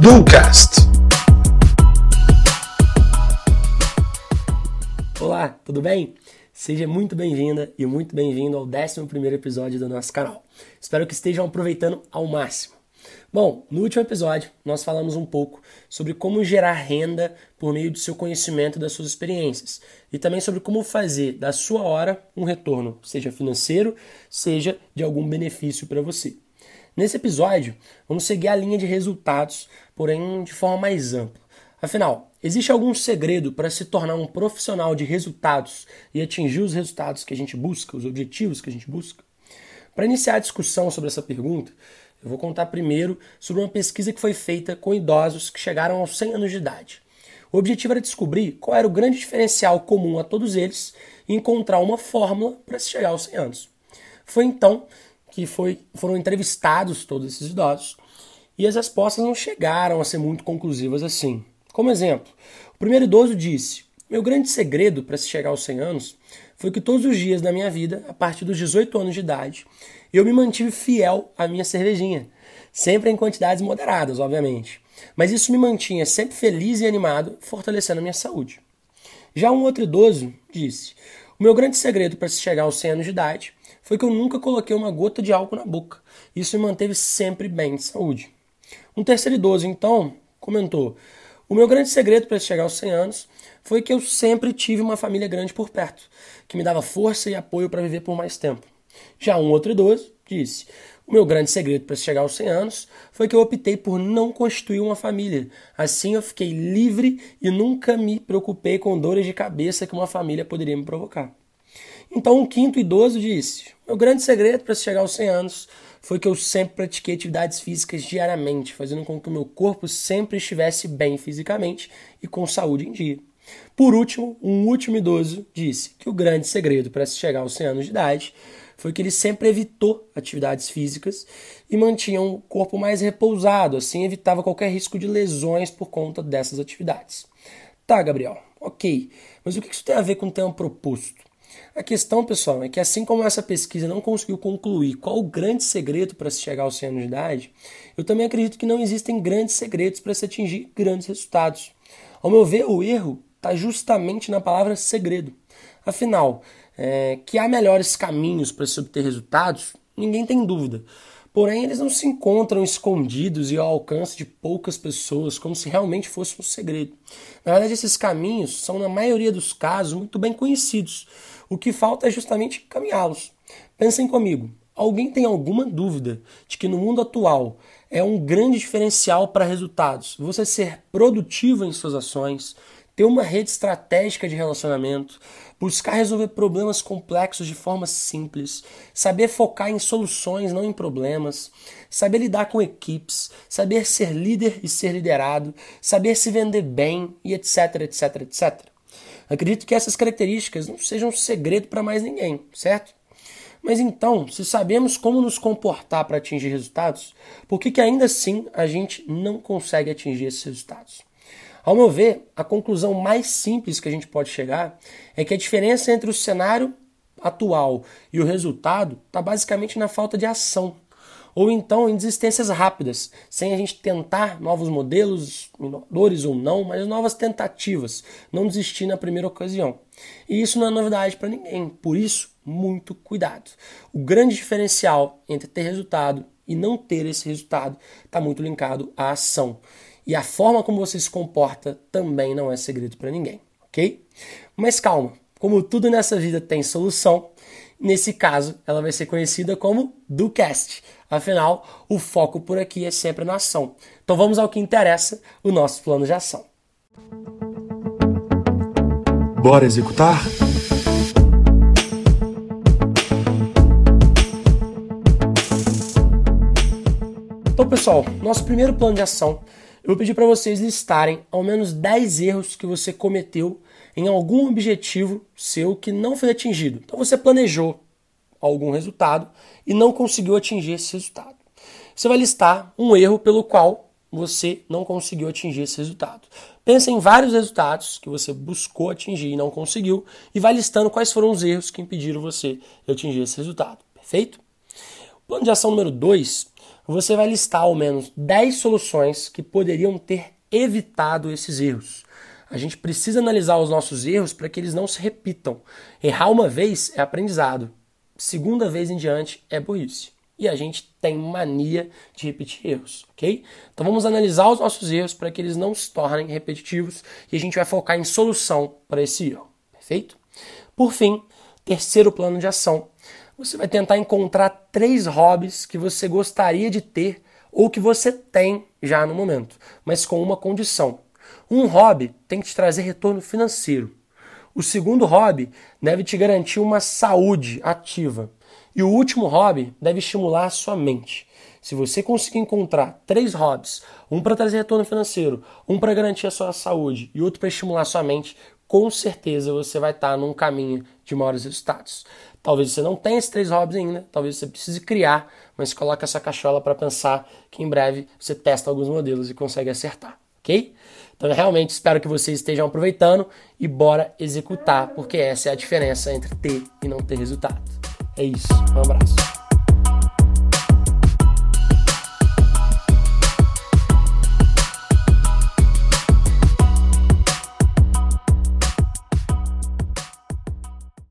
Ducast. Olá, tudo bem? Seja muito bem-vinda e muito bem-vindo ao 11 episódio do nosso canal. Espero que estejam aproveitando ao máximo. Bom, no último episódio nós falamos um pouco sobre como gerar renda por meio do seu conhecimento e das suas experiências e também sobre como fazer da sua hora um retorno, seja financeiro, seja de algum benefício para você. Nesse episódio, vamos seguir a linha de resultados, porém de forma mais ampla. Afinal, existe algum segredo para se tornar um profissional de resultados e atingir os resultados que a gente busca, os objetivos que a gente busca? Para iniciar a discussão sobre essa pergunta, eu vou contar primeiro sobre uma pesquisa que foi feita com idosos que chegaram aos 100 anos de idade. O objetivo era descobrir qual era o grande diferencial comum a todos eles e encontrar uma fórmula para se chegar aos 100 anos. Foi então que foi, foram entrevistados todos esses idosos e as respostas não chegaram a ser muito conclusivas assim. Como exemplo, o primeiro idoso disse: Meu grande segredo para se chegar aos 100 anos foi que todos os dias da minha vida, a partir dos 18 anos de idade, eu me mantive fiel à minha cervejinha, sempre em quantidades moderadas, obviamente. Mas isso me mantinha sempre feliz e animado, fortalecendo a minha saúde. Já um outro idoso disse: O meu grande segredo para se chegar aos 100 anos de idade foi que eu nunca coloquei uma gota de álcool na boca. Isso me manteve sempre bem de saúde. Um terceiro idoso, então, comentou: O meu grande segredo para chegar aos 100 anos foi que eu sempre tive uma família grande por perto, que me dava força e apoio para viver por mais tempo. Já um outro idoso disse: O meu grande segredo para chegar aos 100 anos foi que eu optei por não constituir uma família. Assim eu fiquei livre e nunca me preocupei com dores de cabeça que uma família poderia me provocar. Então, um quinto idoso disse: Meu grande segredo para chegar aos 100 anos foi que eu sempre pratiquei atividades físicas diariamente, fazendo com que o meu corpo sempre estivesse bem fisicamente e com saúde em dia. Por último, um último idoso disse que o grande segredo para se chegar aos 100 anos de idade foi que ele sempre evitou atividades físicas e mantinha um corpo mais repousado, assim evitava qualquer risco de lesões por conta dessas atividades. Tá, Gabriel, ok, mas o que isso tem a ver com o tema proposto? A questão, pessoal, é que assim como essa pesquisa não conseguiu concluir qual o grande segredo para se chegar aos 100 anos de idade, eu também acredito que não existem grandes segredos para se atingir grandes resultados. Ao meu ver, o erro está justamente na palavra segredo. Afinal, é, que há melhores caminhos para se obter resultados, ninguém tem dúvida. Porém, eles não se encontram escondidos e ao alcance de poucas pessoas, como se realmente fosse um segredo. Na verdade, esses caminhos são, na maioria dos casos, muito bem conhecidos. O que falta é justamente caminhá-los. Pensem comigo: alguém tem alguma dúvida de que no mundo atual é um grande diferencial para resultados você ser produtivo em suas ações, ter uma rede estratégica de relacionamento, buscar resolver problemas complexos de forma simples, saber focar em soluções, não em problemas, saber lidar com equipes, saber ser líder e ser liderado, saber se vender bem e etc, etc, etc. Acredito que essas características não sejam segredo para mais ninguém, certo? Mas então, se sabemos como nos comportar para atingir resultados, por que, que ainda assim a gente não consegue atingir esses resultados? Ao meu ver, a conclusão mais simples que a gente pode chegar é que a diferença entre o cenário atual e o resultado está basicamente na falta de ação. Ou então em desistências rápidas, sem a gente tentar novos modelos, inovadores ou não, mas novas tentativas, não desistir na primeira ocasião. E isso não é novidade para ninguém, por isso, muito cuidado. O grande diferencial entre ter resultado e não ter esse resultado está muito linkado à ação. E a forma como você se comporta também não é segredo para ninguém, ok? Mas calma, como tudo nessa vida tem solução, nesse caso ela vai ser conhecida como DoCast. Afinal, o foco por aqui é sempre na ação. Então vamos ao que interessa, o nosso plano de ação. Bora executar? Então, pessoal, nosso primeiro plano de ação eu vou pedir para vocês listarem ao menos 10 erros que você cometeu em algum objetivo seu que não foi atingido. Então você planejou algum resultado e não conseguiu atingir esse resultado. Você vai listar um erro pelo qual você não conseguiu atingir esse resultado. Pensa em vários resultados que você buscou atingir e não conseguiu e vai listando quais foram os erros que impediram você de atingir esse resultado. Perfeito? Plano de ação número 2, você vai listar ao menos 10 soluções que poderiam ter evitado esses erros. A gente precisa analisar os nossos erros para que eles não se repitam. Errar uma vez é aprendizado, segunda vez em diante é burrice. E a gente tem mania de repetir erros, ok? Então vamos analisar os nossos erros para que eles não se tornem repetitivos e a gente vai focar em solução para esse erro, perfeito? Por fim, terceiro plano de ação. Você vai tentar encontrar três hobbies que você gostaria de ter ou que você tem já no momento, mas com uma condição. Um hobby tem que te trazer retorno financeiro. O segundo hobby deve te garantir uma saúde ativa. E o último hobby deve estimular a sua mente. Se você conseguir encontrar três hobbies, um para trazer retorno financeiro, um para garantir a sua saúde e outro para estimular a sua mente, com certeza você vai estar num caminho de maiores resultados. Talvez você não tenha esses três hobbies ainda, talvez você precise criar, mas coloque essa cachola para pensar que em breve você testa alguns modelos e consegue acertar, ok? Então, realmente espero que vocês estejam aproveitando e bora executar, porque essa é a diferença entre ter e não ter resultado. É isso. Um abraço.